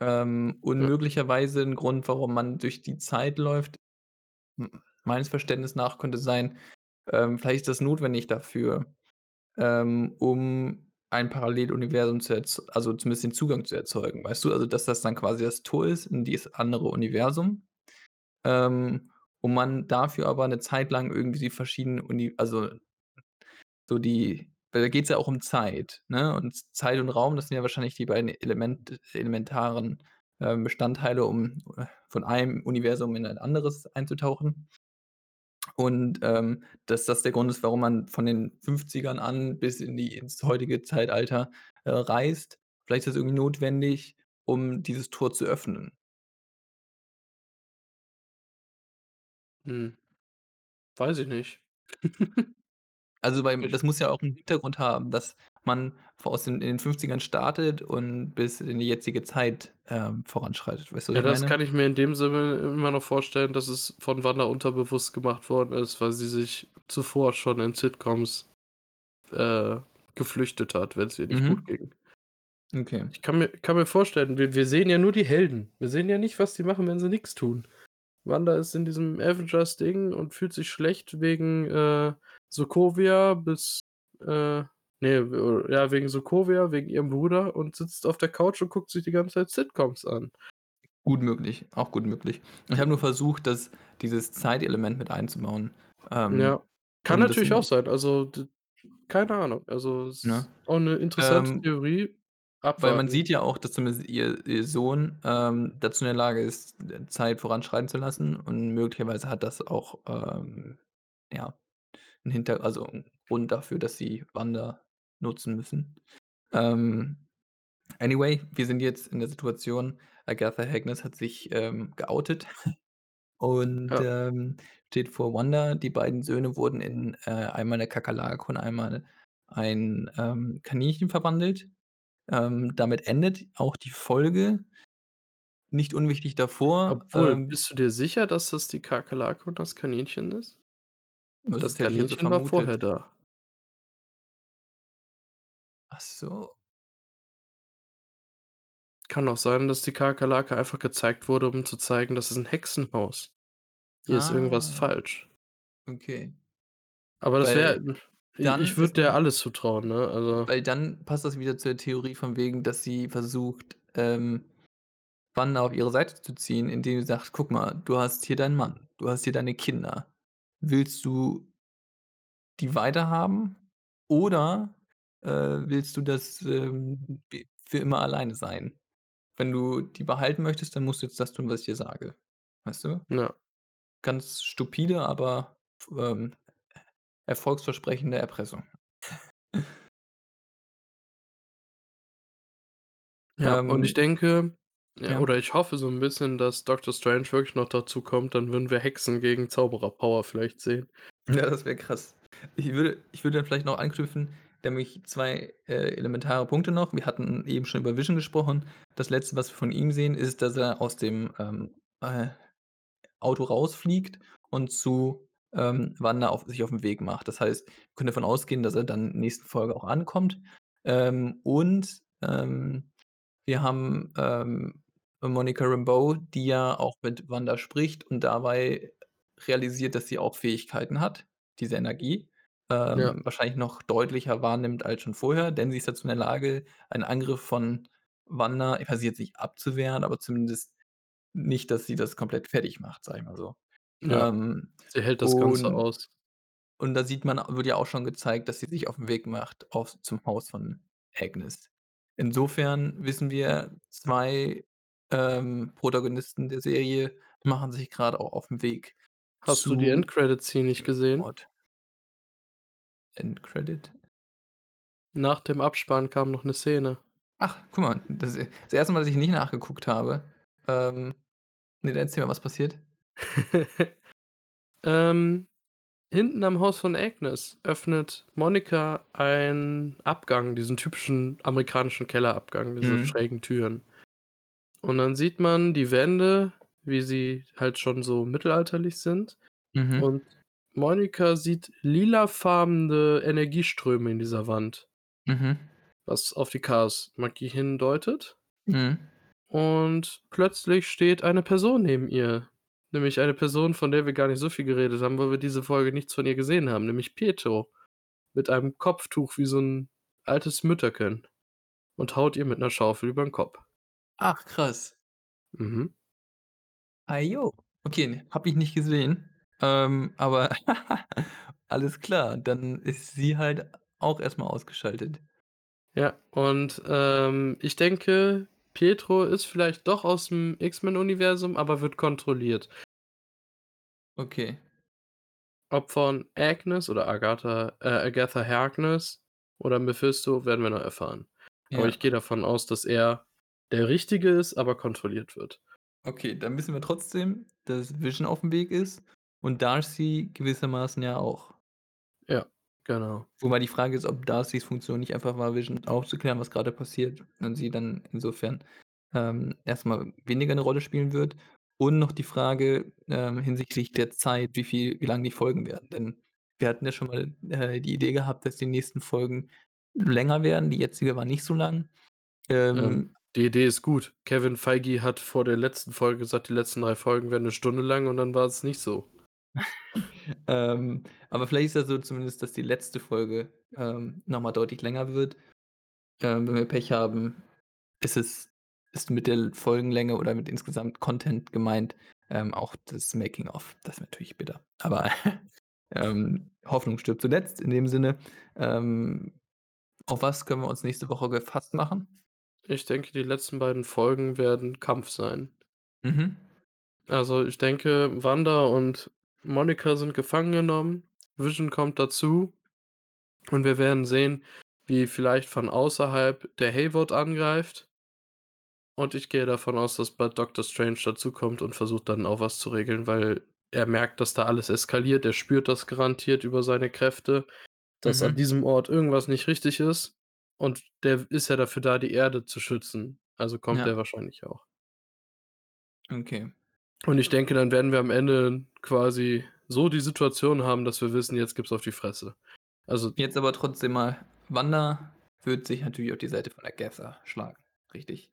Ähm, und Ja. möglicherweise 'n Grund, warum man durch die Zeit läuft, meines Verständnisses nach könnte sein, ähm, vielleicht ist das notwendig dafür, ähm, um ein Paralleluniversum zu erz also zumindest den Zugang zu erzeugen, weißt du? Also, dass das dann quasi das Tor ist in dieses andere Universum, ähm, und man dafür aber 'ne Zeit lang irgendwie die verschiedenen Uni also so die weil da geht's ja auch um Zeit, ne? Und Zeit und Raum, das sind ja wahrscheinlich die beiden Element elementaren, ähm, Bestandteile, um, äh, von einem Universum in ein anderes einzutauchen. Und, ähm, dass das der Grund ist, warum man von den 50ern an bis in die ins heutige Zeitalter, äh, reist. Vielleicht ist das irgendwie notwendig, um dieses Tor zu öffnen. Hm. Weiß ich nicht. Also, beim das muss ja auch 'n Hintergrund haben, dass man aus den in den 50ern startet und bis in die jetzige Zeit, ähm, voranschreitet. Weißt du, Ja, das meine? kann ich mir in dem Sinne immer noch vorstellen, dass es von Wanda unterbewusst gemacht worden ist, weil sie sich zuvor schon in Sitcoms, äh, geflüchtet hat, wenn's ihr nicht gut Mhm. ging. Okay. Ich kann mir kann mir vorstellen, wir wir sehen ja nur die Helden. Wir sehen ja nicht, was die machen, wenn sie nix tun. Wanda ist in diesem Avengers-Ding und fühlt sich schlecht wegen, äh, Sokovia bis, äh ne, w ja, wegen Sokovia, wegen ihrem Bruder und sitzt auf der Couch und guckt sich die ganze Zeit Sitcoms an. Gut möglich, auch gut möglich. Ich habe nur versucht, das dieses Zeitelement mit einzubauen, ähm, Ja, kann um natürlich auch in sein. Also, keine Ahnung. Also, Ne? ist auch 'ne interessante Ähm Theorie. weil man Abwarten. sieht ja auch, dass zumindest ihr ihr Sohn, ähm, dazu in der Lage ist, äh, Zeit voranschreiten zu lassen und möglicherweise hat das auch, ähm, ja, 'n Hinter also 'n Grund dafür, dass sie Wanda nutzen müssen. Ähm, anyway, wir sind jetzt in der Situation, Agatha Harkness hat sich, ähm, geoutet und, Ja. ähm, steht vor Wanda. Die beiden Söhne wurden in, äh, einmal 'ne Kakerlake und einmal ein, ähm, Kaninchen verwandelt. Ähm, damit endet auch die Folge. Nicht unwichtig davor, Obwohl, ähm bist du dir sicher, dass das die Kakerlake und das Kaninchen ist? Das Das so Kaninchen war vorher da. Ach so. Kann auch sein, dass die Kakerlake einfach gezeigt wurde, um zu zeigen, das ist 'n Hexenhaus. Hier ist irgendwas Ah. falsch. Okay. Aber das wäre Weil hm, ich dann würde ist der alles zutrauen, ne? Also weil dann passt das wieder zur Theorie von wegen, dass sie versucht, ähm, Wanda auf ihre Seite zu ziehen, indem sie sagt: „Guck mal, du hast hier deinen Mann, du hast hier deine Kinder. Willst du die weiterhaben oder, äh, willst du das, ähm, für immer alleine sein? Wenn du die behalten möchtest, dann musst du jetzt das tun, was ich dir sage.“ Weißt du? Ja. Ganz stupide, aber ähm, erfolgsversprechende Erpressung. Ja, und ich Ähm denke ja, Ja. oder ich hoffe so 'n bisschen, dass Doctor Strange wirklich noch dazu kommt, dann würden wir Hexen gegen Zauberer-Power vielleicht sehen. Ja, das wäre krass. Ich würde ich würde dann vielleicht noch anknüpfen, nämlich 2, äh, elementare Punkte noch. Wir hatten eben schon über Vision gesprochen. Das Letzte, was wir von ihm sehen, ist, dass er aus dem, ähm, äh, Auto rausfliegt und zu, ähm, Wanda auf sich auf'n Weg macht. Das heißt, wir können davon ausgehen, dass er dann nächsten Folge auch ankommt. Ähm, und, ähm, wir haben, ähm, Monica Rambeau, die ja auch mit Wanda spricht und dabei realisiert, dass sie auch Fähigkeiten hat, diese Energie, Ja. ähm, wahrscheinlich noch deutlicher wahrnimmt als schon vorher, denn sie ist dazu in der Lage, einen Angriff von Wanda ich weiß jetzt nicht abzuwehren, aber zumindest nicht, dass sie das komplett fertigmacht, sage ich mal so. Ja, Ähm, sie hält das Ganze und aus. und da sieht man wird ja auch schon gezeigt, dass sie sich auf'n Weg macht auf zum Haus von Agnes. Insofern wissen wir, 2, ähm, Protagonisten der Serie machen sich grade auch auf'n Weg Hast du die zu End-Credit-Scene nicht gesehen? Ort. End-Credit? Nach dem Abspann kam noch 'ne Szene. Ach, guck mal, das das 1. Mal, dass ich nicht nachgeguckt habe. Ähm, ne, dann erzähl mal, was passiert? Ähm, hinten am Haus von Agnes öffnet Monica einen Abgang, diesen typischen amerikanischen Kellerabgang, diese Mhm. schrägen Türen. Und dann sieht man die Wände, wie sie halt schon so mittelalterlich sind. Mhm. Und Monica sieht lilafarbene Energieströme in dieser Wand. Mhm. Was auf die Chaosmagie hindeutet. Mhm. Und plötzlich steht eine Person neben ihr. Nämlich eine Person, von der wir gar nicht so viel geredet haben, weil wir diese Folge nichts von ihr gesehen haben, nämlich Pietro. Mit einem Kopftuch wie so 'n altes Mütterchen und haut ihr mit 'ner Schaufel übern Kopf. Ach, krass. Mhm. Ah, jo. Okay, habe ich nicht gesehen. Ähm, aber alles klar, dann ist sie halt auch erst mal ausgeschaltet. Ja, und, ähm, ich denke, Pietro ist vielleicht doch aus'm X-Men-Universum, aber wird kontrolliert. Okay. Ob von Agnes oder Agatha äh, Agatha Harkness oder Mephisto, werden wir noch erfahren. Aber Ja. ich gehe davon aus, dass er der Richtige ist, aber kontrolliert wird. Okay, dann wissen wir trotzdem, dass Vision auf'm Weg ist und Darcy gewissermaßen ja auch. Ja, genau. Wobei die Frage ist, ob Darcys Funktion nicht einfach war, Vision aufzuklären, was grade passiert und sie dann insofern, ähm, erst mal weniger 'ne Rolle spielen wird. Und noch die Frage, ähm, hinsichtlich der Zeit, wie viel wie lang die Folgen werden. Denn wir hatten ja schon mal, äh, die Idee gehabt, dass die nächsten Folgen länger werden. Die jetzige war nicht so lang. Ähm, Ähm die Idee ist gut. Kevin Feige hat vor der letzten Folge gesagt, die letzten 3 Folgen werden 'ne Stunde lang und dann war es nicht so. Ähm, aber vielleicht ist das so zumindest, dass die letzte Folge, ähm, noch mal deutlich länger wird. Ähm, wenn wir Pech haben, ist es ist mit der Folgenlänge oder mit insgesamt Content gemeint, ähm, auch das Making of. Das wäre natürlich bitter. Aber, ähm, Hoffnung stirbt zuletzt in dem Sinne. Ähm, auf was können wir uns nächste Woche gefasst machen? Ich denke, die letzten beiden Folgen werden Kampf sein. Mhm. Also, ich denke, Wanda und Monica sind gefangen genommen. Vision kommt dazu und wir werden sehen, wie vielleicht von außerhalb der Hayward angreift. Und ich gehe davon aus, dass bald Doctor Strange dazukommt und versucht dann auch was zu regeln, weil er merkt, dass da alles eskaliert. Er spürt das garantiert über seine Kräfte, dass an Mhm. diesem Ort irgendwas nicht richtig ist. Und der ist ja dafür da, die Erde zu schützen. Also kommt Ja. der wahrscheinlich auch. Okay. Und ich denke, dann werden wir am Ende quasi so die Situation haben, dass wir wissen, jetzt gibt's auf die Fresse. Also Jetzt aber trotzdem mal, Wanda wird sich natürlich auf die Seite von Agatha schlagen, richtig?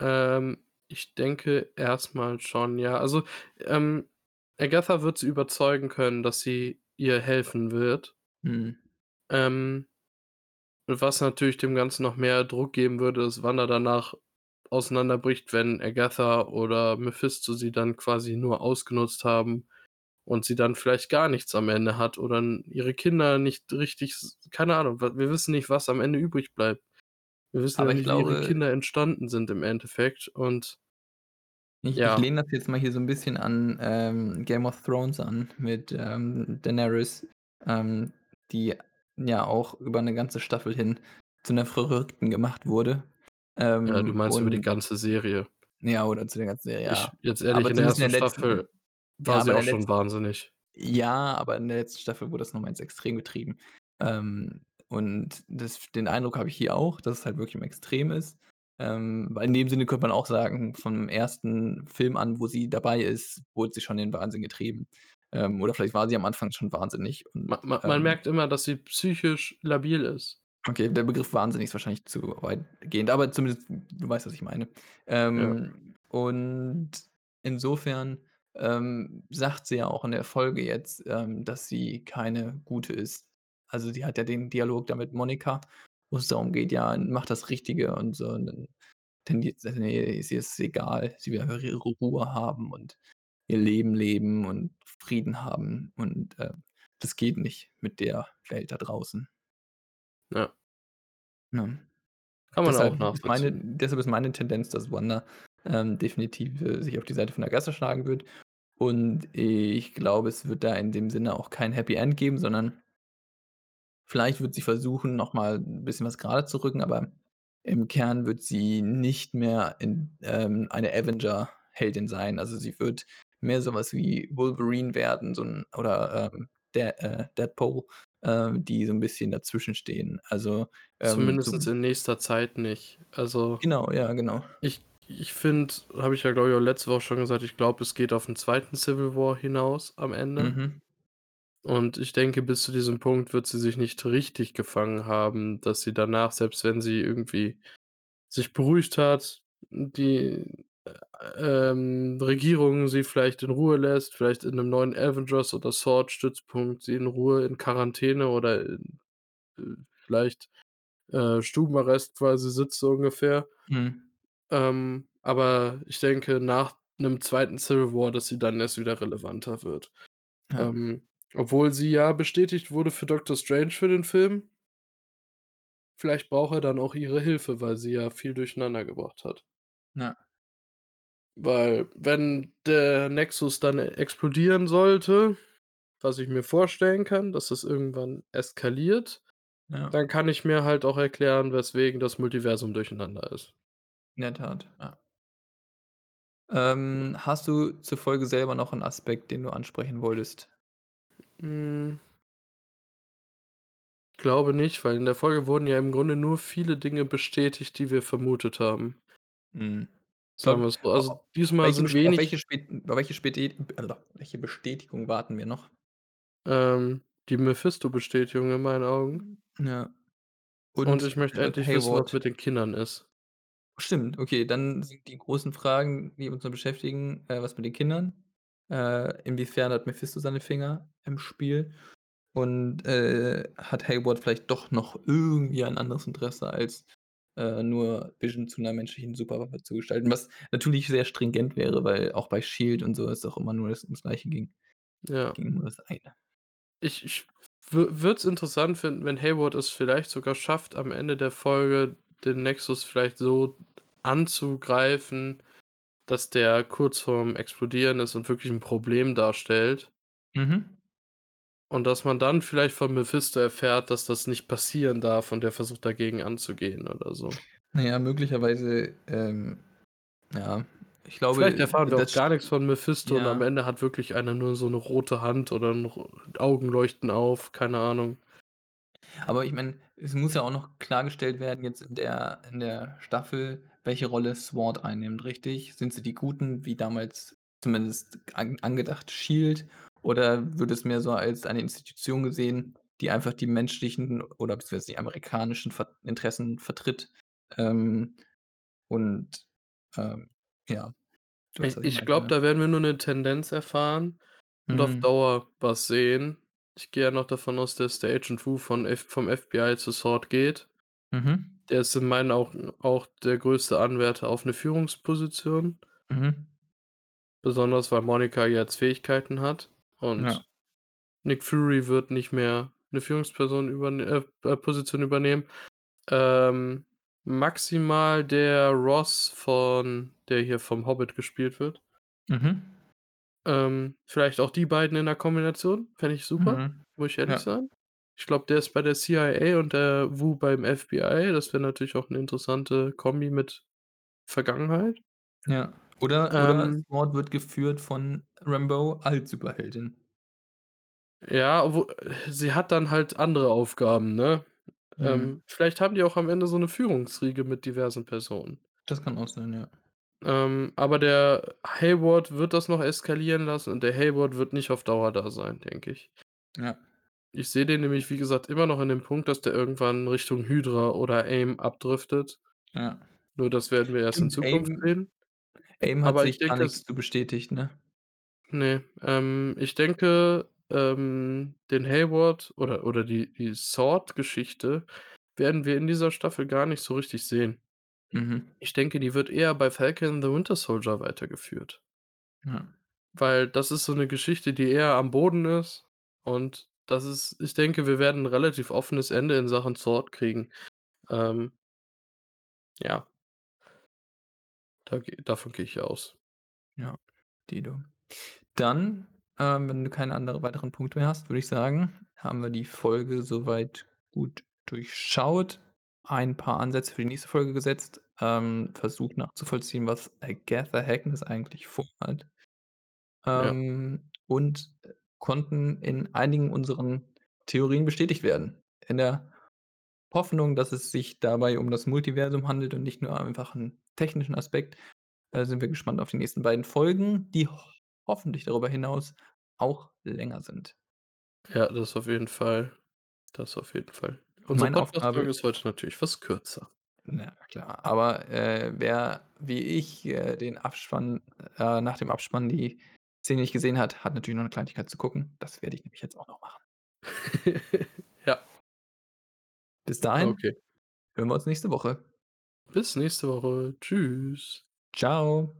Ähm, ich denke erst mal schon, ja. Also, ähm, Agatha wird sie überzeugen können, dass sie ihr helfen wird. Mhm. Ähm, was natürlich dem Ganzen noch mehr Druck geben würde, ist, Wanda danach auseinanderbricht, wenn Agatha oder Mephisto sie dann quasi nur ausgenutzt haben und sie dann vielleicht gar nichts am Ende hat oder ihre Kinder nicht richtig keine Ahnung, wir wissen nicht, was am Ende übrig bleibt. Wir wissen ja Aber ich nicht, wie ihre glaube Kinder entstanden sind im Endeffekt und Ich ich ja. lehne das jetzt mal hier so 'n bisschen an, ähm, Game of Thrones an mit, ähm, Daenerys, ähm, die ja auch über 'ne ganze Staffel hin zu 'ner Verrückten gemacht wurde. Ja, du Ähm, meinst über die und ganze Serie. Ja, oder zu der ganzen Serie, Ich ja. jetzt ehrlich, Aber in der zumindest in 1. der letzten Staffel ja, war sie aber auch schon letzten wahnsinnig. ja, aber in der letzten Staffel wurde das noch mal ins Extrem getrieben. Ähm, und das den Eindruck habe ich hier auch, dass es halt wirklich im Extrem ist. Ähm, in dem Sinne könnte man auch sagen, vom 1. Film an, wo sie dabei ist, wurde sie schon in den Wahnsinn getrieben. Ähm, oder vielleicht war sie am Anfang schon wahnsinnig und, ma man ähm merkt immer, dass sie psychisch labil ist. Okay, der Begriff wahnsinnig ist wahrscheinlich zu weitgehend, aber zumindest du weißt, was ich meine. Ja. Ähm, und insofern, ähm, sagt sie ja auch in der Folge jetzt, ähm, dass sie keine Gute ist. Also, sie hat ja den Dialog da mit Monica, wo es darum geht: „Ja, mach das Richtige“ und so und dann tendiert sie: „Ne, ist ihr es egal. Sie will einfach ihre Ruhe haben und ihr Leben leben und Frieden haben und, ähm, das geht nicht mit der Welt da draußen.“ Ja. Ne? Kann man auch Deshalb ist meine nachvollziehen. deshalb ist meine Tendenz, dass Wanda, ähm, definitiv, äh, sich auf die Seite von Agatha schlagen wird. Und ich glaube, es wird da in dem Sinne auch kein Happy End geben, sondern vielleicht wird sie versuchen, noch mal 'n bisschen was gerade zu rücken, aber im Kern wird sie nicht mehr in ähm, eine Avenger-Heldin sein. Also, sie wird mehr so was wie Wolverine werden, so 'n oder, ähm, der äh, Deadpool, ähm, die so 'n bisschen dazwischen stehen. Also, ähm, so Zumindest in nächster Zeit nicht. Also, Genau, ja, genau. ich ich finde habe ich ja, glaube ich, auch letzte Woche schon gesagt, ich glaube, es geht auf 'n 2. Civil War hinaus am Ende. Mhm. Und ich denke, bis zu diesem Punkt wird sie sich nicht richtig gefangen haben, dass sie danach, selbst wenn sie irgendwie sich beruhigt hat, die, äh, ähm, Regierung sie vielleicht in Ruhe lässt, vielleicht in 'nem neuen Avengers oder Sword-Stützpunkt sie in Ruhe in Quarantäne oder in, äh, vielleicht, äh, Stubenarrest quasi sitzt so ungefähr. Mhm. Ähm, aber ich denke, nach 'nem 2. Civil War, dass sie dann erst wieder relevanter wird. Ja. Ähm, obwohl sie ja bestätigt wurde für Doctor Strange für den Film. Vielleicht braucht er dann auch ihre Hilfe, weil sie ja viel durcheinander gebracht hat. Ja. Weil wenn der Nexus dann explodieren sollte was ich mir vorstellen kann, dass das irgendwann eskaliert, Ja. dann kann ich mir halt auch erklären, weswegen das Multiversum durcheinander ist. In der Tat, ja. Ähm, hast du zur Folge selber noch 'n Aspekt, den du ansprechen wolltest? Hm. Glaube nicht, weil in der Folge wurden ja im Grunde nur viele Dinge bestätigt, die wir vermutet haben. Mhm. Sagen wir's so. Also, diesmal welche sind auf welche wenig spät auf welche späte welche Bestätigung warten wir noch? Ähm, die Mephisto-Bestätigung in meinen Augen. Ja. Und Und ich möchte endlich wissen, was Hayward. mit den Kindern ist. Stimmt, okay, dann sind die großen Fragen, die uns noch beschäftigen, äh, was mit den Kindern? Äh, inwiefern hat Mephisto seine Finger im Spiel? Und, äh, hat Hayward vielleicht doch noch irgendwie ein anderes Interesse als, äh, nur Vision zu 'ner menschlichen Superwaffe zu gestalten, was natürlich sehr stringent wäre, weil auch bei Shield und so es auch immer nur das ums Gleiche ging. Ja. Ging um das eine. Ich ich wü würde es interessant finden, wenn Hayward es vielleicht sogar schafft, am Ende der Folge den Nexus vielleicht so anzugreifen, dass der kurz vorm Explodieren ist und wirklich 'n Problem darstellt. Mhm. Und dass man dann vielleicht von Mephisto erfährt, dass das nicht passieren darf und der versucht dagegen anzugehen oder so. Na ja, möglicherweise, ähm, ja, ich Vielleicht glaube, erfahren wir auch gar nix von Mephisto und am ja. Ende hat wirklich einer nur so 'ne rote Hand oder 'n ro Augen leuchten auf, keine Ahnung. Aber ich meine, es muss ja auch noch klargestellt werden jetzt in der in der Staffel, welche Rolle SWORD einnimmt, richtig? Sind sie die Guten wie damals zumindest an angedacht Shield oder wird es mehr so als eine Institution gesehen, die einfach die menschlichen oder beziehungsweise die amerikanischen Ver Interessen vertritt? Ähm, und, ähm, ja, ich ich glaube, ne? da werden wir nur 'ne Tendenz erfahren und auf Mhm. Dauer was sehen. Ich gehe ja noch davon aus, dass der Agent Wu von F vom FBI zu SWORD geht. Mhm. Der ist in meinen Augen auch der größte Anwärter auf 'ne Führungsposition. Mhm. Besonders, weil Monica jetzt Fähigkeiten hat Ja. und Nick Fury wird nicht mehr 'ne Führungsperson übern äh, äh, Position übernehmen. Ähm, maximal der Ross von der hier vom Hobbit gespielt wird. Mhm. Ähm, vielleicht auch die beiden in 'ner Kombination, fände ich super, Mhm. muss ich ehrlich Ja. sagen. Ich glaube, der ist bei der CIA und der Wu beim FBI. Das wäre natürlich auch 'ne interessante Kombi mit Vergangenheit. Ja. Oder oder Ähm SWORD wird geführt von Rambeau als Superheldin. Ja, obwo sie hat dann halt andere Aufgaben, ne? Mhm. Ähm, vielleicht haben die auch am Ende so 'ne Führungsriege mit diversen Personen. Das kann auch sein, ja. Ähm, aber der Hayward wird das noch eskalieren lassen und der Hayward wird nicht auf Dauer da sein, denke ich. Ja. Ich sehe den nämlich, wie gesagt, immer noch in dem Punkt, dass der irgendwann Richtung Hydra oder AIM abdriftet. Ja. Nur das werden wir erst in Zukunft AIM sehen. AIM hat Aber ich sich gar denke, nix es zu bestätigt, ne? Ne, ähm, ich denke, ähm, den Hayward oder oder die die SWORD-Geschichte werden wir in dieser Staffel gar nicht so richtig sehen. Mhm. Ich denke, die wird eher bei Falcon the Winter Soldier weitergeführt. Ja. Weil das ist so 'ne Geschichte, die eher am Boden ist und das ist ich denke, wir werden 'n relativ offenes Ende in Sachen SWORD kriegen. Ähm ja. Da ge davon gehe ich aus. Ja, Dito. Dann, ähm, wenn du keine andere weiteren Punkte mehr hast, würde ich sagen, haben wir die Folge so weit gut durchschaut, ein paar Ansätze für die nächste Folge gesetzt, ähm, versucht nachzuvollziehen, was Agatha Harkness eigentlich vorhat. Ja. Ähm, und, äh, konnten in einigen unseren Theorien bestätigt werden. In der Hoffnung, dass es sich dabei um das Multiversum handelt und nicht nur einfach 'n technischen Aspekt, äh, sind wir gespannt auf die nächsten beiden Folgen, die hoffentlich darüber hinaus auch länger sind. Ja, das auf jeden Fall. Das auf jeden Fall. Unsere Meine Podcast-Folge Aufgabe ist heute natürlich was kürzer. Na klar, aber, äh, wer wie ich, äh, den Abspann äh, nach dem Abspann die Szene nicht gesehen hat, hat natürlich noch 'ne Kleinigkeit zu gucken. Das werde ich nämlich jetzt auch noch machen. Ja. Bis dahin Okay. hören wir uns nächste Woche. Bis nächste Woche. Tschüss. Tschau.